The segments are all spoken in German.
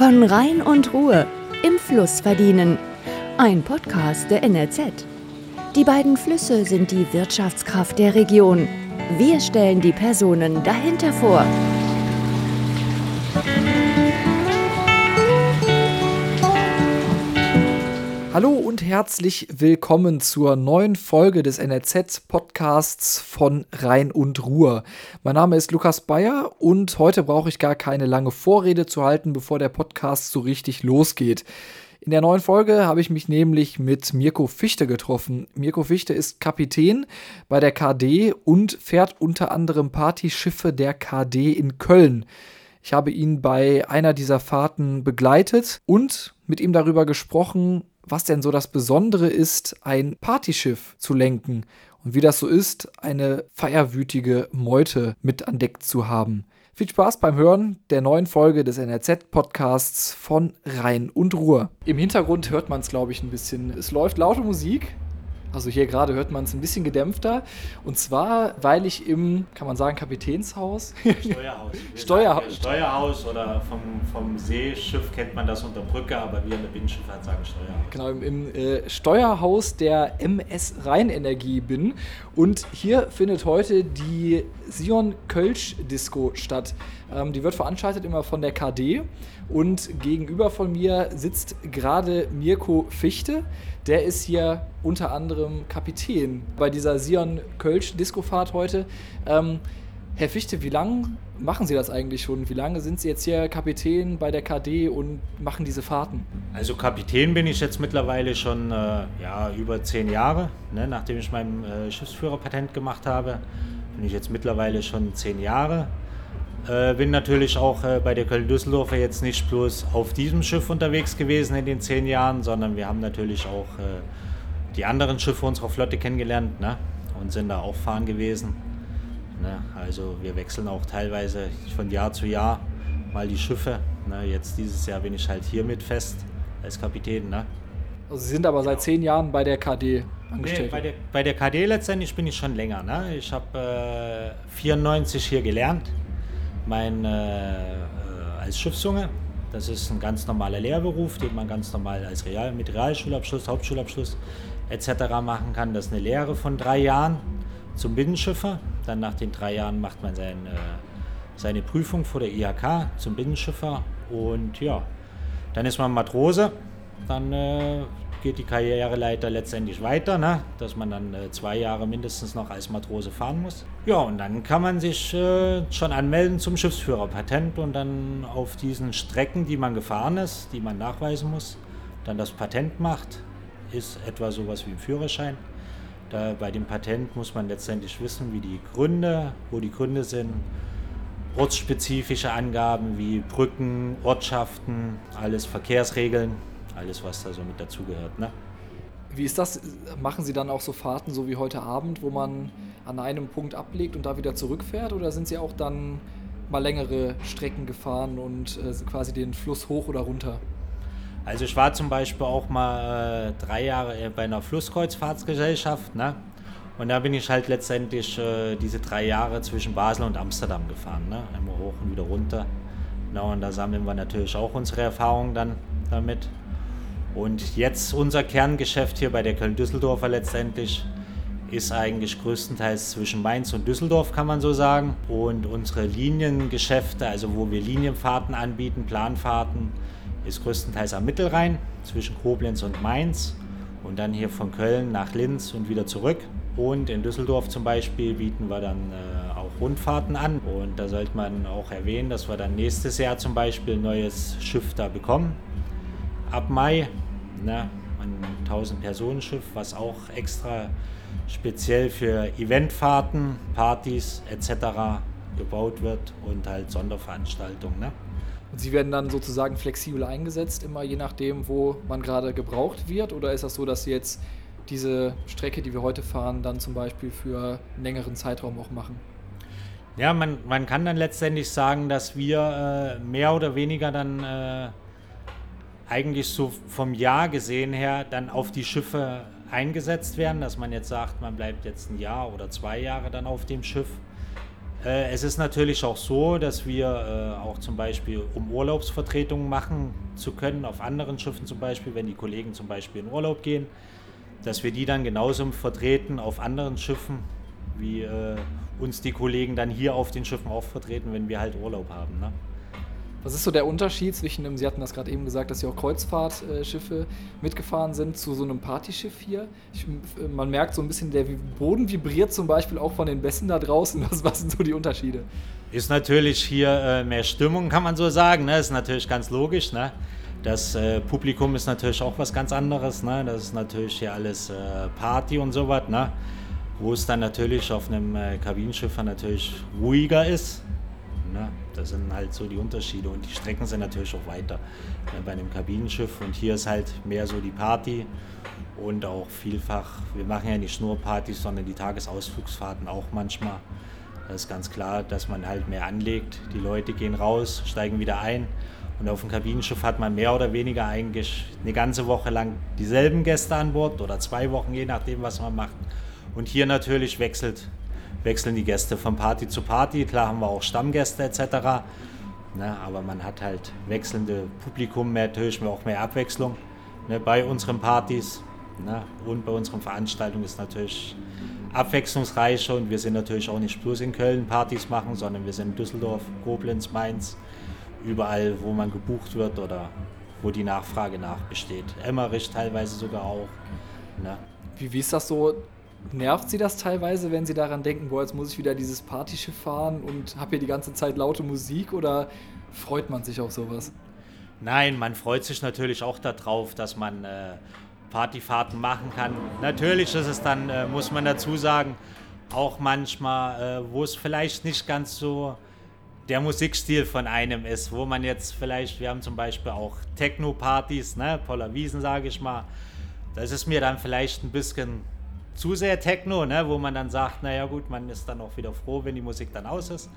Von Rhein und Ruhe im Fluss verdienen. Ein Podcast der NRZ. Die beiden Flüsse sind die Wirtschaftskraft der Region. Wir stellen die Personen dahinter vor. Hallo und herzlich willkommen zur neuen Folge des NRZ-Podcasts von Rhein und Ruhr. Mein Name ist Lukas Bayer und heute brauche ich gar keine lange Vorrede zu halten, bevor der Podcast so richtig losgeht. In der neuen Folge habe ich mich nämlich mit Mirko Fichte getroffen. Mirko Fichte ist Kapitän bei der KD und fährt unter anderem Partyschiffe der KD in Köln. Ich habe ihn bei einer dieser Fahrten begleitet und mit ihm darüber gesprochen, was denn so das Besondere ist, ein Partyschiff zu lenken und wie das so ist, eine feierwütige Meute mit an Deck zu haben. Viel Spaß beim Hören der neuen Folge des NRZ-Podcasts von Rhein und Ruhr. Im Hintergrund hört man es, glaube ich, ein bisschen. Es läuft laute Musik. Also hier gerade hört man es ein bisschen gedämpfter. Und zwar, weil ich im, kann man sagen, Kapitänshaus? Steuerhaus. Steuerha Steuerhaus oder vom, vom Seeschiff kennt man das unter Brücke, aber wir in der Binnenschifffahrt sagen Steuerhaus. Genau, im, im äh, Steuerhaus der MS Rheinenergie bin. Und hier findet heute die Sion Kölsch Disco statt. Ähm, die wird veranstaltet immer von der KD. Und gegenüber von mir sitzt gerade Mirko Fichte. Der ist hier unter anderem Kapitän bei dieser Sion Kölsch Discofahrt heute. Ähm, Herr Fichte, wie lange machen Sie das eigentlich schon? Wie lange sind Sie jetzt hier Kapitän bei der KD und machen diese Fahrten? Also Kapitän bin ich jetzt mittlerweile schon äh, ja, über zehn Jahre. Ne? Nachdem ich mein äh, Schiffsführerpatent gemacht habe, bin ich jetzt mittlerweile schon zehn Jahre. Äh, bin natürlich auch äh, bei der Köln-Düsseldorfer jetzt nicht bloß auf diesem Schiff unterwegs gewesen in den zehn Jahren, sondern wir haben natürlich auch äh, die anderen Schiffe unserer Flotte kennengelernt ne? und sind da auch fahren gewesen. Ne? Also wir wechseln auch teilweise von Jahr zu Jahr mal die Schiffe. Ne? Jetzt dieses Jahr bin ich halt hier mit fest als Kapitän. Ne? Also Sie sind aber seit zehn Jahren bei der KD angestellt? Nee, bei, der, bei der KD letztendlich bin ich schon länger. Ne? Ich habe äh, 94 hier gelernt mein, äh, äh, als Schiffsjunge. Das ist ein ganz normaler Lehrberuf, den man ganz normal als Real, mit Realschulabschluss, Hauptschulabschluss etc. machen kann. Das ist eine Lehre von drei Jahren zum Binnenschiffer. Dann nach den drei Jahren macht man sein, äh, seine Prüfung vor der IHK zum Binnenschiffer. Und ja, dann ist man Matrose. Dann äh, geht die Karriereleiter letztendlich weiter, ne? dass man dann äh, zwei Jahre mindestens noch als Matrose fahren muss. Ja, und dann kann man sich äh, schon anmelden zum Schiffsführerpatent und dann auf diesen Strecken, die man gefahren ist, die man nachweisen muss, dann das Patent macht, ist etwa sowas wie ein Führerschein. Da bei dem Patent muss man letztendlich wissen, wie die Gründe, wo die Gründe sind, ortsspezifische Angaben wie Brücken, Ortschaften, alles Verkehrsregeln, alles, was da so mit dazugehört. Ne? Wie ist das? Machen Sie dann auch so Fahrten, so wie heute Abend, wo man an einem Punkt ablegt und da wieder zurückfährt? Oder sind Sie auch dann mal längere Strecken gefahren und äh, quasi den Fluss hoch oder runter? Also ich war zum Beispiel auch mal äh, drei Jahre bei einer Flusskreuzfahrtsgesellschaft. Ne? Und da bin ich halt letztendlich äh, diese drei Jahre zwischen Basel und Amsterdam gefahren. Ne? Immer hoch und wieder runter. Genau, und da sammeln wir natürlich auch unsere Erfahrungen dann damit. Und jetzt unser Kerngeschäft hier bei der Köln-Düsseldorfer letztendlich ist eigentlich größtenteils zwischen Mainz und Düsseldorf, kann man so sagen. Und unsere Liniengeschäfte, also wo wir Linienfahrten anbieten, Planfahrten, ist größtenteils am Mittelrhein zwischen Koblenz und Mainz und dann hier von Köln nach Linz und wieder zurück. Und in Düsseldorf zum Beispiel bieten wir dann äh, auch Rundfahrten an. Und da sollte man auch erwähnen, dass wir dann nächstes Jahr zum Beispiel ein neues Schiff da bekommen ab Mai. Ne, ein 1000-Personen-Schiff, was auch extra speziell für Eventfahrten, Partys etc. gebaut wird und halt Sonderveranstaltungen. Ne? Und Sie werden dann sozusagen flexibel eingesetzt, immer je nachdem, wo man gerade gebraucht wird? Oder ist das so, dass Sie jetzt diese Strecke, die wir heute fahren, dann zum Beispiel für einen längeren Zeitraum auch machen? Ja, man, man kann dann letztendlich sagen, dass wir äh, mehr oder weniger dann äh, eigentlich so vom Jahr gesehen her dann auf die Schiffe eingesetzt werden, dass man jetzt sagt, man bleibt jetzt ein Jahr oder zwei Jahre dann auf dem Schiff. Äh, es ist natürlich auch so, dass wir äh, auch zum Beispiel, um Urlaubsvertretungen machen zu können, auf anderen Schiffen zum Beispiel, wenn die Kollegen zum Beispiel in Urlaub gehen, dass wir die dann genauso vertreten auf anderen Schiffen, wie äh, uns die Kollegen dann hier auf den Schiffen auch vertreten, wenn wir halt Urlaub haben. Ne? Was ist so der Unterschied zwischen einem, Sie hatten das gerade eben gesagt, dass Sie auch Kreuzfahrtschiffe mitgefahren sind, zu so einem Partyschiff hier? Ich, man merkt so ein bisschen, der Boden vibriert zum Beispiel auch von den Bässen da draußen. Was, was sind so die Unterschiede? Ist natürlich hier äh, mehr Stimmung, kann man so sagen. Ne? Ist natürlich ganz logisch. Ne? Das äh, Publikum ist natürlich auch was ganz anderes. Ne? Das ist natürlich hier alles äh, Party und sowas. Ne? Wo es dann natürlich auf einem äh, Kabinenschiff natürlich ruhiger ist. Ne? Das sind halt so die Unterschiede und die Strecken sind natürlich auch weiter ne, bei einem Kabinenschiff und hier ist halt mehr so die Party und auch vielfach, wir machen ja nicht nur Partys, sondern die Tagesausflugsfahrten auch manchmal. Das ist ganz klar, dass man halt mehr anlegt. Die Leute gehen raus, steigen wieder ein und auf dem Kabinenschiff hat man mehr oder weniger eigentlich eine ganze Woche lang dieselben Gäste an Bord oder zwei Wochen, je nachdem, was man macht. Und hier natürlich wechselt wechseln die Gäste von Party zu Party. Klar haben wir auch Stammgäste etc. Ne, aber man hat halt wechselnde Publikum, mehr, natürlich auch mehr Abwechslung ne, bei unseren Partys. Ne, und bei unseren Veranstaltungen ist natürlich abwechslungsreicher und wir sind natürlich auch nicht bloß in Köln Partys machen, sondern wir sind in Düsseldorf, Koblenz, Mainz, überall, wo man gebucht wird oder wo die Nachfrage nach besteht. Emmerich teilweise sogar auch. Ne. Wie, wie ist das so? Nervt Sie das teilweise, wenn Sie daran denken, boah, jetzt muss ich wieder dieses Partyschiff fahren und habe hier die ganze Zeit laute Musik oder freut man sich auf sowas? Nein, man freut sich natürlich auch darauf, dass man äh, Partyfahrten machen kann. Natürlich ist es dann, äh, muss man dazu sagen, auch manchmal, äh, wo es vielleicht nicht ganz so der Musikstil von einem ist, wo man jetzt vielleicht, wir haben zum Beispiel auch Techno-Partys, ne, Poller Wiesen, sage ich mal. Das ist mir dann vielleicht ein bisschen zu sehr Techno, ne, wo man dann sagt, naja gut, man ist dann auch wieder froh, wenn die Musik dann aus ist.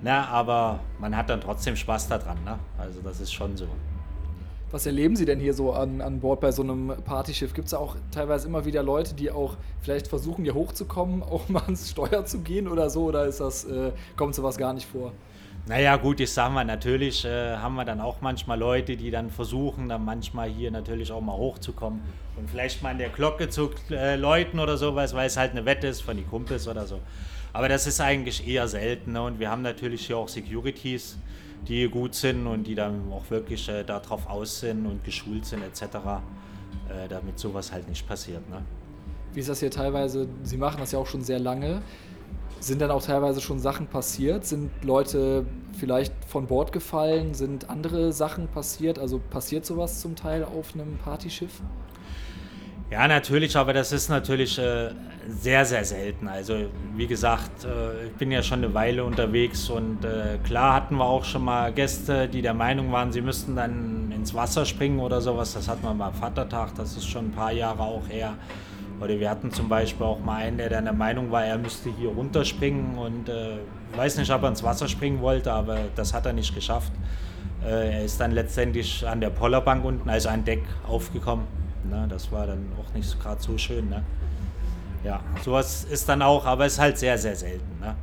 Ne, aber man hat dann trotzdem Spaß daran. Ne? Also das ist schon so. Was erleben Sie denn hier so an, an Bord bei so einem Partyschiff? Gibt es auch teilweise immer wieder Leute, die auch vielleicht versuchen, hier hochzukommen, auch mal ans Steuer zu gehen oder so? Oder ist das, äh, kommt sowas gar nicht vor? Naja, gut, ich sag mal, natürlich äh, haben wir dann auch manchmal Leute, die dann versuchen, dann manchmal hier natürlich auch mal hochzukommen und vielleicht mal in der Glocke zu äh, läuten oder sowas, weil es halt eine Wette ist von die Kumpels oder so. Aber das ist eigentlich eher selten. Ne? Und wir haben natürlich hier auch Securities, die gut sind und die dann auch wirklich äh, darauf aus sind und geschult sind etc., äh, damit sowas halt nicht passiert. Ne? Wie ist das hier teilweise? Sie machen das ja auch schon sehr lange. Sind dann auch teilweise schon Sachen passiert? Sind Leute vielleicht von Bord gefallen? Sind andere Sachen passiert? Also passiert sowas zum Teil auf einem Partyschiff? Ja, natürlich, aber das ist natürlich äh, sehr, sehr selten. Also wie gesagt, äh, ich bin ja schon eine Weile unterwegs und äh, klar hatten wir auch schon mal Gäste, die der Meinung waren, sie müssten dann ins Wasser springen oder sowas. Das wir mal am Vatertag, das ist schon ein paar Jahre auch her. Oder wir hatten zum Beispiel auch mal einen, der der Meinung war, er müsste hier runterspringen und äh, weiß nicht, ob er ins Wasser springen wollte, aber das hat er nicht geschafft. Äh, er ist dann letztendlich an der Pollerbank unten, also an Deck, aufgekommen. Ne? Das war dann auch nicht gerade so schön. Ne? Ja, sowas ist dann auch, aber es ist halt sehr, sehr selten. Ne?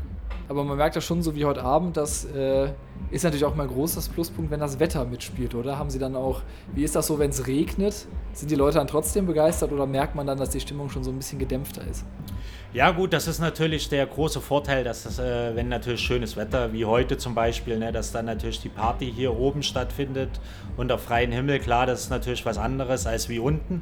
Aber man merkt ja schon, so wie heute Abend, das äh, ist natürlich auch mal ein großes Pluspunkt, wenn das Wetter mitspielt, oder? Haben Sie dann auch, wie ist das so, wenn es regnet? Sind die Leute dann trotzdem begeistert oder merkt man dann, dass die Stimmung schon so ein bisschen gedämpfter ist? Ja gut, das ist natürlich der große Vorteil, dass das, äh, wenn natürlich schönes Wetter, wie heute zum Beispiel, ne, dass dann natürlich die Party hier oben stattfindet unter freiem Himmel, klar, das ist natürlich was anderes als wie unten.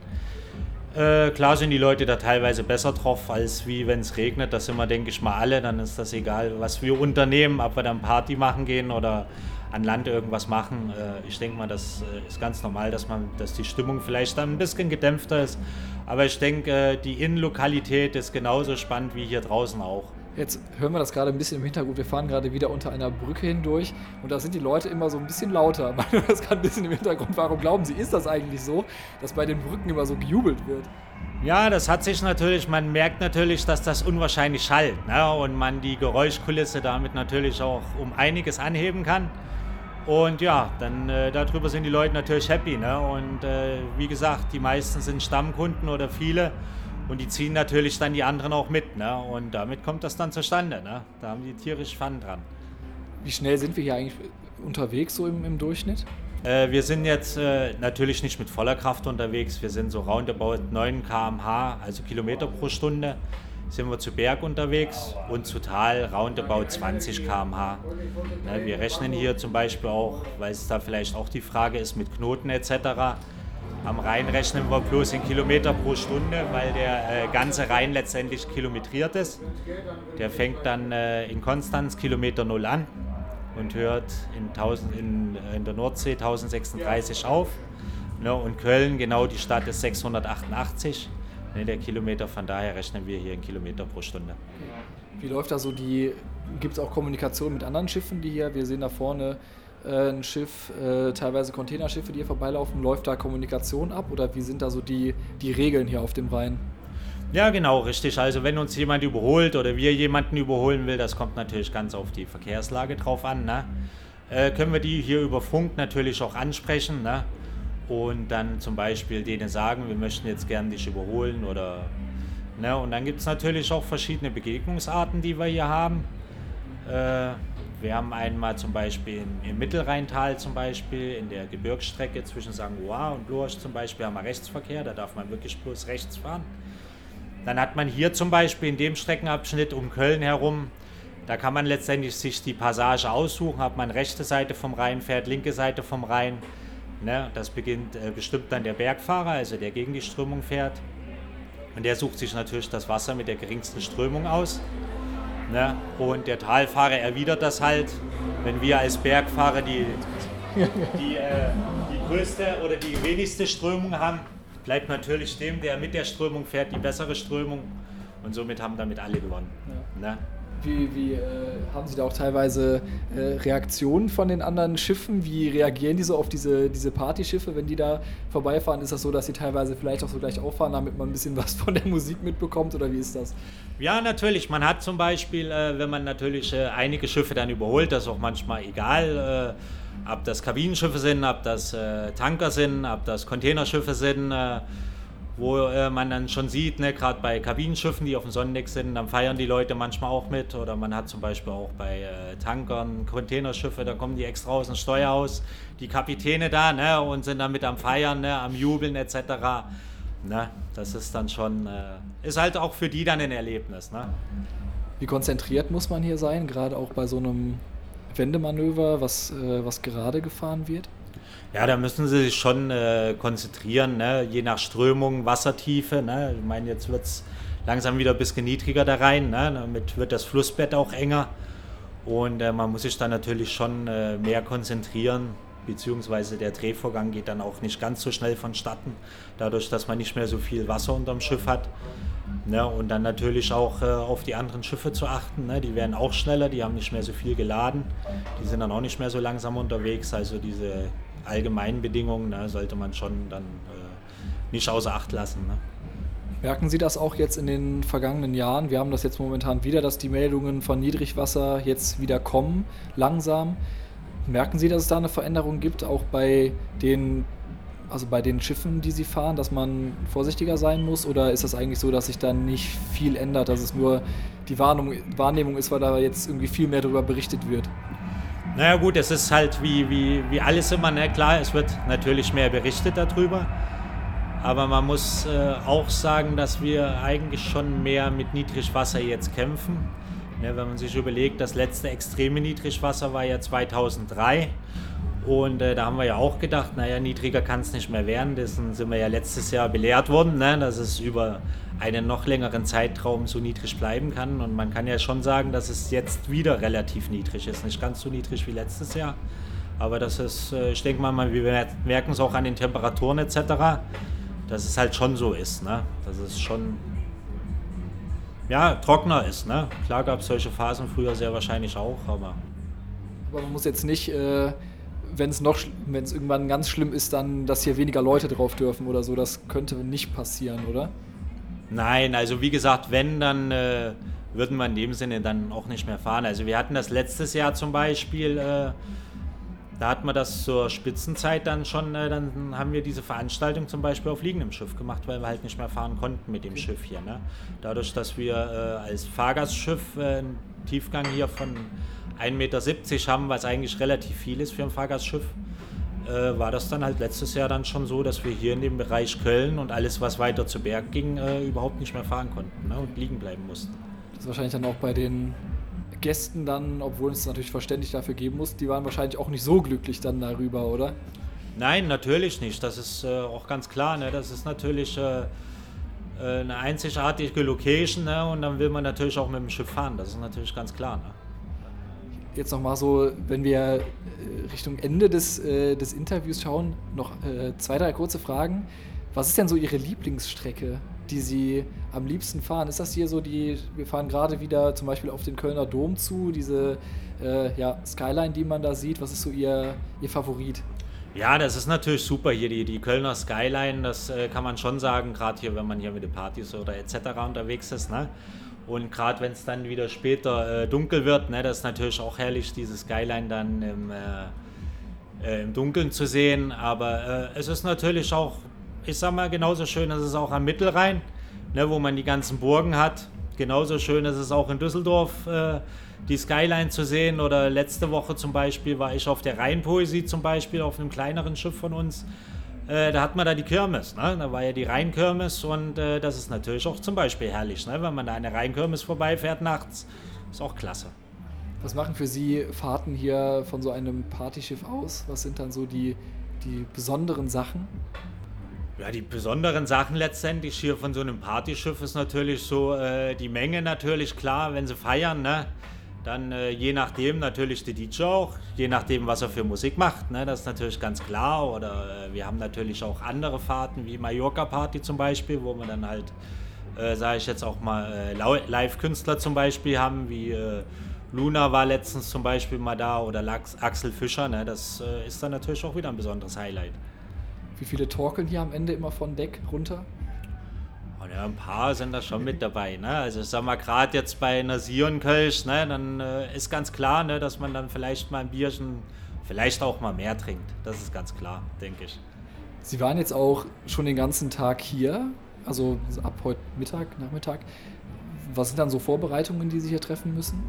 Äh, klar sind die Leute da teilweise besser drauf, als wie wenn es regnet. Das sind wir, denke ich mal, alle. Dann ist das egal, was wir unternehmen, ob wir dann Party machen gehen oder an Land irgendwas machen. Äh, ich denke mal, das äh, ist ganz normal, dass, man, dass die Stimmung vielleicht dann ein bisschen gedämpfter ist. Aber ich denke, äh, die Innenlokalität ist genauso spannend wie hier draußen auch. Jetzt hören wir das gerade ein bisschen im Hintergrund. Wir fahren gerade wieder unter einer Brücke hindurch und da sind die Leute immer so ein bisschen lauter. Man hört das gerade ein bisschen im Hintergrund. Warum glauben Sie, ist das eigentlich so, dass bei den Brücken immer so gejubelt wird? Ja, das hat sich natürlich, man merkt natürlich, dass das unwahrscheinlich schallt ne? und man die Geräuschkulisse damit natürlich auch um einiges anheben kann. Und ja, dann äh, darüber sind die Leute natürlich happy. Ne? Und äh, wie gesagt, die meisten sind Stammkunden oder viele Und die ziehen natürlich dann die anderen auch mit. Ne? Und damit kommt das dann zustande. Ne? Da haben die tierisch Fun dran. Wie schnell sind wir hier eigentlich unterwegs, so im, im Durchschnitt? Äh, wir sind jetzt äh, natürlich nicht mit voller Kraft unterwegs. Wir sind so roundabout 9 km/h, also Kilometer pro Stunde, sind wir zu Berg unterwegs und zu Tal roundabout 20 km/h. Ne, wir rechnen hier zum Beispiel auch, weil es da vielleicht auch die Frage ist mit Knoten etc. Am Rhein rechnen wir bloß in Kilometer pro Stunde, weil der äh, ganze Rhein letztendlich kilometriert ist. Der fängt dann äh, in Konstanz Kilometer Null an und hört in, 1000, in, in der Nordsee 1036 auf. Ne, und Köln, genau die Stadt ist 688. Ne, der Kilometer, von daher rechnen wir hier in Kilometer pro Stunde. Wie läuft da so die, gibt es auch Kommunikation mit anderen Schiffen, die hier, wir sehen da vorne äh, ein Schiff, äh, teilweise Containerschiffe, die hier vorbeilaufen, läuft da Kommunikation ab oder wie sind da so die, die Regeln hier auf dem Rhein? Ja, genau, richtig. Also wenn uns jemand überholt oder wir jemanden überholen will, das kommt natürlich ganz auf die Verkehrslage drauf an. Ne? Äh, können wir die hier über Funk natürlich auch ansprechen ne? und dann zum Beispiel denen sagen, wir möchten jetzt gerne dich überholen oder ne? und dann gibt es natürlich auch verschiedene Begegnungsarten, die wir hier haben. Äh, wir haben einmal zum Beispiel im, Mittelrheintal zum Beispiel, in der Gebirgsstrecke zwischen. Ouen und Lurch zum Beispiel haben wir Rechtsverkehr, da darf man wirklich bloß rechts fahren. Dann hat man hier zum Beispiel in dem Streckenabschnitt um Köln herum, da kann man letztendlich sich die Passage aussuchen, ob man rechte Seite vom Rhein fährt, linke Seite vom Rhein. Ne, das beginnt, äh, bestimmt dann der Bergfahrer, also der gegen die Strömung fährt. Und der sucht sich natürlich das Wasser mit der geringsten Strömung aus. Ne? Und der Talfahrer erwidert das halt, wenn wir als Bergfahrer die, die, äh, die größte oder die wenigste Strömung haben, bleibt natürlich dem, der mit der Strömung fährt, die bessere Strömung. Und somit haben damit alle gewonnen. Ja. Ne? Wie, wie äh, haben Sie da auch teilweise äh, Reaktionen von den anderen Schiffen? Wie reagieren die so auf diese, diese Partyschiffe, wenn die da vorbeifahren? Ist das so, dass sie teilweise vielleicht auch so gleich auffahren, damit man ein bisschen was von der Musik mitbekommt oder wie ist das? Ja, natürlich. Man hat zum Beispiel, äh, wenn man natürlich äh, einige Schiffe dann überholt, das ist auch manchmal egal äh, ob das Kabinenschiffe sind, ob das äh, Tanker sind, ob das Containerschiffe sind, wo äh, man dann schon sieht, ne, gerade bei Kabinenschiffen, die auf dem Sonnendeck sind, dann feiern die Leute manchmal auch mit. Oder man hat zum Beispiel auch bei äh, Tankern Containerschiffe, da kommen die extra aus dem Steuerhaus, die Kapitäne da ne, und sind dann mit am Feiern, ne, am Jubeln etc. Ne, das ist dann schon, äh, ist halt auch für die dann ein Erlebnis. Ne? Wie konzentriert muss man hier sein, gerade auch bei so einem Wendemanöver, was, äh, was gerade gefahren wird? Ja, da müssen sie sich schon äh, konzentrieren, ne? je nach Strömung, Wassertiefe. Ne? Ich meine, jetzt wird es langsam wieder ein bisschen niedriger da rein. Ne? Damit wird das Flussbett auch enger. Und äh, man muss sich dann natürlich schon äh, mehr konzentrieren, beziehungsweise der Drehvorgang geht dann auch nicht ganz so schnell vonstatten, dadurch, dass man nicht mehr so viel Wasser unterm Schiff hat. Ne, und dann natürlich auch äh, auf die anderen Schiffe zu achten. Ne? Die werden auch schneller, die haben nicht mehr so viel geladen. Die sind dann auch nicht mehr so langsam unterwegs. Also diese allgemeinen Bedingungen ne, sollte man schon dann äh, nicht außer Acht lassen. Ne? Merken Sie das auch jetzt in den vergangenen Jahren? Wir haben das jetzt momentan wieder, dass die Meldungen von Niedrigwasser jetzt wieder kommen, langsam. Merken Sie, dass es da eine Veränderung gibt, auch bei den also bei den Schiffen, die Sie fahren, dass man vorsichtiger sein muss? Oder ist das eigentlich so, dass sich da nicht viel ändert, dass es nur die Warnung, Wahrnehmung ist, weil da jetzt irgendwie viel mehr darüber berichtet wird? Naja gut, es ist halt wie, wie, wie alles immer, ne? klar, es wird natürlich mehr berichtet darüber. Aber man muss äh, auch sagen, dass wir eigentlich schon mehr mit Niedrigwasser jetzt kämpfen. Ne, wenn man sich überlegt, das letzte extreme Niedrigwasser war ja 2003 und äh, da haben wir ja auch gedacht, naja, niedriger kann es nicht mehr werden. Dessen sind wir ja letztes Jahr belehrt worden, ne, dass es über einen noch längeren Zeitraum so niedrig bleiben kann. Und man kann ja schon sagen, dass es jetzt wieder relativ niedrig ist. Nicht ganz so niedrig wie letztes Jahr. Aber das ist, äh, ich denke mal, wir merken es auch an den Temperaturen etc., dass es halt schon so ist. Ne? Dass es schon ja, trockener ist. Ne? Klar gab es solche Phasen früher sehr wahrscheinlich auch, aber. Aber man muss jetzt nicht. Äh wenn es noch, wenn es irgendwann ganz schlimm ist, dann, dass hier weniger Leute drauf dürfen oder so. Das könnte nicht passieren, oder? Nein, also wie gesagt, wenn, dann äh, würden wir in dem Sinne dann auch nicht mehr fahren. Also wir hatten das letztes Jahr zum Beispiel, äh, da hat man das zur Spitzenzeit dann schon, äh, dann haben wir diese Veranstaltung zum Beispiel auf liegendem Schiff gemacht, weil wir halt nicht mehr fahren konnten mit dem Schiff hier. Ne? Dadurch, dass wir äh, als Fahrgastschiff äh, einen Tiefgang hier von 1,70 Meter haben, was eigentlich relativ viel ist für ein Fahrgastschiff, äh, war das dann halt letztes Jahr dann schon so, dass wir hier in dem Bereich Köln und alles, was weiter zu Berg ging, äh, überhaupt nicht mehr fahren konnten ne? und liegen bleiben mussten. Das ist wahrscheinlich dann auch bei den Gästen dann, obwohl es natürlich verständlich dafür geben muss, die waren wahrscheinlich auch nicht so glücklich dann darüber, oder? Nein, natürlich nicht. Das ist äh, auch ganz klar. Ne? Das ist natürlich äh, äh, eine einzigartige Location ne? und dann will man natürlich auch mit dem Schiff fahren. Das ist natürlich ganz klar. Ne? Jetzt nochmal so, wenn wir äh, Richtung Ende des, äh, des Interviews schauen, noch äh, zwei, drei kurze Fragen. Was ist denn so Ihre Lieblingsstrecke? die Sie am liebsten fahren? Ist das hier so die, wir fahren gerade wieder zum Beispiel auf den Kölner Dom zu, diese äh, ja, Skyline, die man da sieht, was ist so Ihr, Ihr Favorit? Ja, das ist natürlich super hier, die, die Kölner Skyline, das äh, kann man schon sagen, gerade hier, wenn man hier mit den Partys oder etc. unterwegs ist. Ne? Und gerade wenn es dann wieder später äh, dunkel wird, ne, das ist natürlich auch herrlich, diese Skyline dann im, äh, äh im Dunkeln zu sehen. Aber äh, es ist natürlich auch ich sag mal, genauso schön ist es auch am Mittelrhein, ne, wo man die ganzen Burgen hat. Genauso schön ist es auch in Düsseldorf, äh, die Skyline zu sehen. Oder letzte Woche zum Beispiel war ich auf der Rheinpoesie zum Beispiel, auf einem kleineren Schiff von uns. Äh, da hat man da die Kirmes, ne? da war ja die Rheinkirmes und äh, das ist natürlich auch zum Beispiel herrlich, ne? wenn man da an der Rheinkirmes vorbeifährt nachts. Ist auch klasse. Was machen für Sie Fahrten hier von so einem Partyschiff aus? Was sind dann so die, die besonderen Sachen? Ja, die besonderen Sachen letztendlich hier von so einem Partyschiff ist natürlich so äh, die Menge natürlich klar, wenn sie feiern, ne? Dann äh, je nachdem natürlich der DJ auch, je nachdem, was er für Musik macht, ne? Das ist natürlich ganz klar. Oder äh, wir haben natürlich auch andere Fahrten wie Mallorca Party zum Beispiel, wo wir dann halt, äh, sage ich jetzt auch mal, äh, Live-Künstler zum Beispiel haben, wie äh, Luna war letztens zum Beispiel mal da oder Lachs, Axel Fischer, ne? Das äh, ist dann natürlich auch wieder ein besonderes Highlight. Wie viele torkeln hier am Ende immer von Deck runter? Ja, ein paar sind da schon mit dabei. Ne? Also ich sag mal, gerade jetzt bei einer Sion-Kölsch, ne, dann äh, ist ganz klar, ne, dass man dann vielleicht mal ein Bierchen, vielleicht auch mal mehr trinkt. Das ist ganz klar, denke ich. Sie waren jetzt auch schon den ganzen Tag hier, also ab heute Mittag, Nachmittag. Was sind dann so Vorbereitungen, die Sie hier treffen müssen?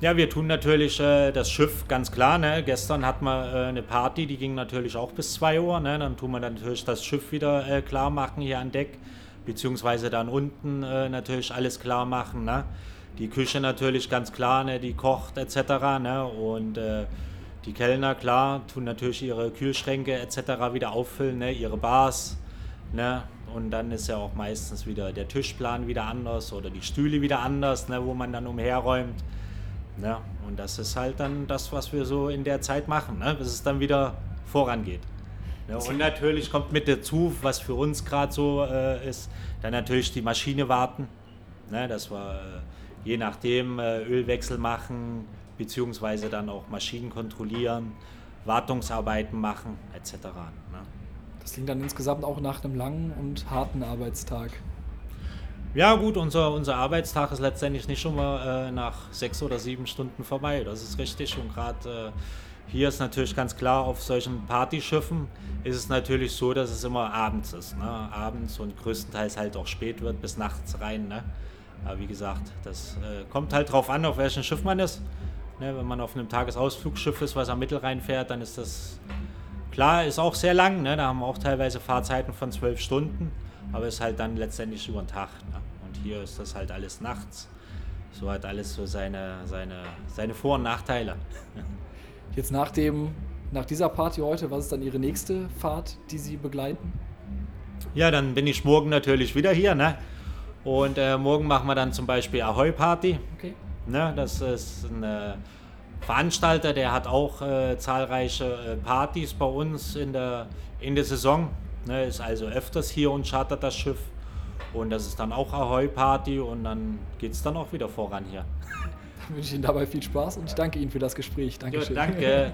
Ja, wir tun natürlich äh, das Schiff, ganz klar. Ne? Gestern hatten wir äh, eine Party, die ging natürlich auch bis 2 Uhr. Ne? Dann tun wir natürlich das Schiff wieder äh, klar machen hier an Deck, beziehungsweise dann unten äh, natürlich alles klar machen. Ne? Die Küche natürlich ganz klar, ne? die kocht etc. Ne? Und äh, die Kellner, klar, tun natürlich ihre Kühlschränke etc. wieder auffüllen, ne? ihre Bars. Ne? Und dann ist ja auch meistens wieder der Tischplan wieder anders oder die Stühle wieder anders, ne? wo man dann umherräumt. Ja, und das ist halt dann das, was wir so in der Zeit machen, ne? bis es dann wieder vorangeht. Ja, und natürlich kommt mit dazu, was für uns gerade so äh, ist, dann natürlich die Maschine warten, ne? dass wir äh, je nachdem äh, Ölwechsel machen, beziehungsweise dann auch Maschinen kontrollieren, Wartungsarbeiten machen, etc. Ne? Das klingt dann insgesamt auch nach einem langen und harten Arbeitstag. Ja gut, unser, unser Arbeitstag ist letztendlich nicht schon mal äh, nach sechs oder sieben Stunden vorbei. Das ist richtig. Und gerade äh, hier ist natürlich ganz klar, auf solchen Partyschiffen ist es natürlich so, dass es immer abends ist. Ne? Abends und größtenteils halt auch spät wird, bis nachts rein. Ne? Aber wie gesagt, das äh, kommt halt drauf an, auf welchem Schiff man ist. Ne? Wenn man auf einem Tagesausflugsschiff ist, was am Mittelrhein fährt, dann ist das klar, ist auch sehr lang. Ne? Da haben wir auch teilweise Fahrzeiten von zwölf Stunden aber ist halt dann letztendlich über den Tag. Ne? Und hier ist das halt alles nachts. So hat alles so seine, seine, seine Vor- und Nachteile. Jetzt nach, dem, nach dieser Party heute, was ist dann Ihre nächste Fahrt, die Sie begleiten? Ja, dann bin ich morgen natürlich wieder hier. Ne? Und äh, morgen machen wir dann zum Beispiel Ahoi Party. Okay. Ne? Das ist ein äh, Veranstalter, der hat auch äh, zahlreiche äh, Partys bei uns in der, in der Saison. Ne, ist also öfters hier und chartert das Schiff. Und das ist dann auch Ahoi-Party und dann geht es dann auch wieder voran hier. Wünsche Ihnen dabei viel Spaß und ich danke Ihnen für das Gespräch. Dankeschön. Jo, danke.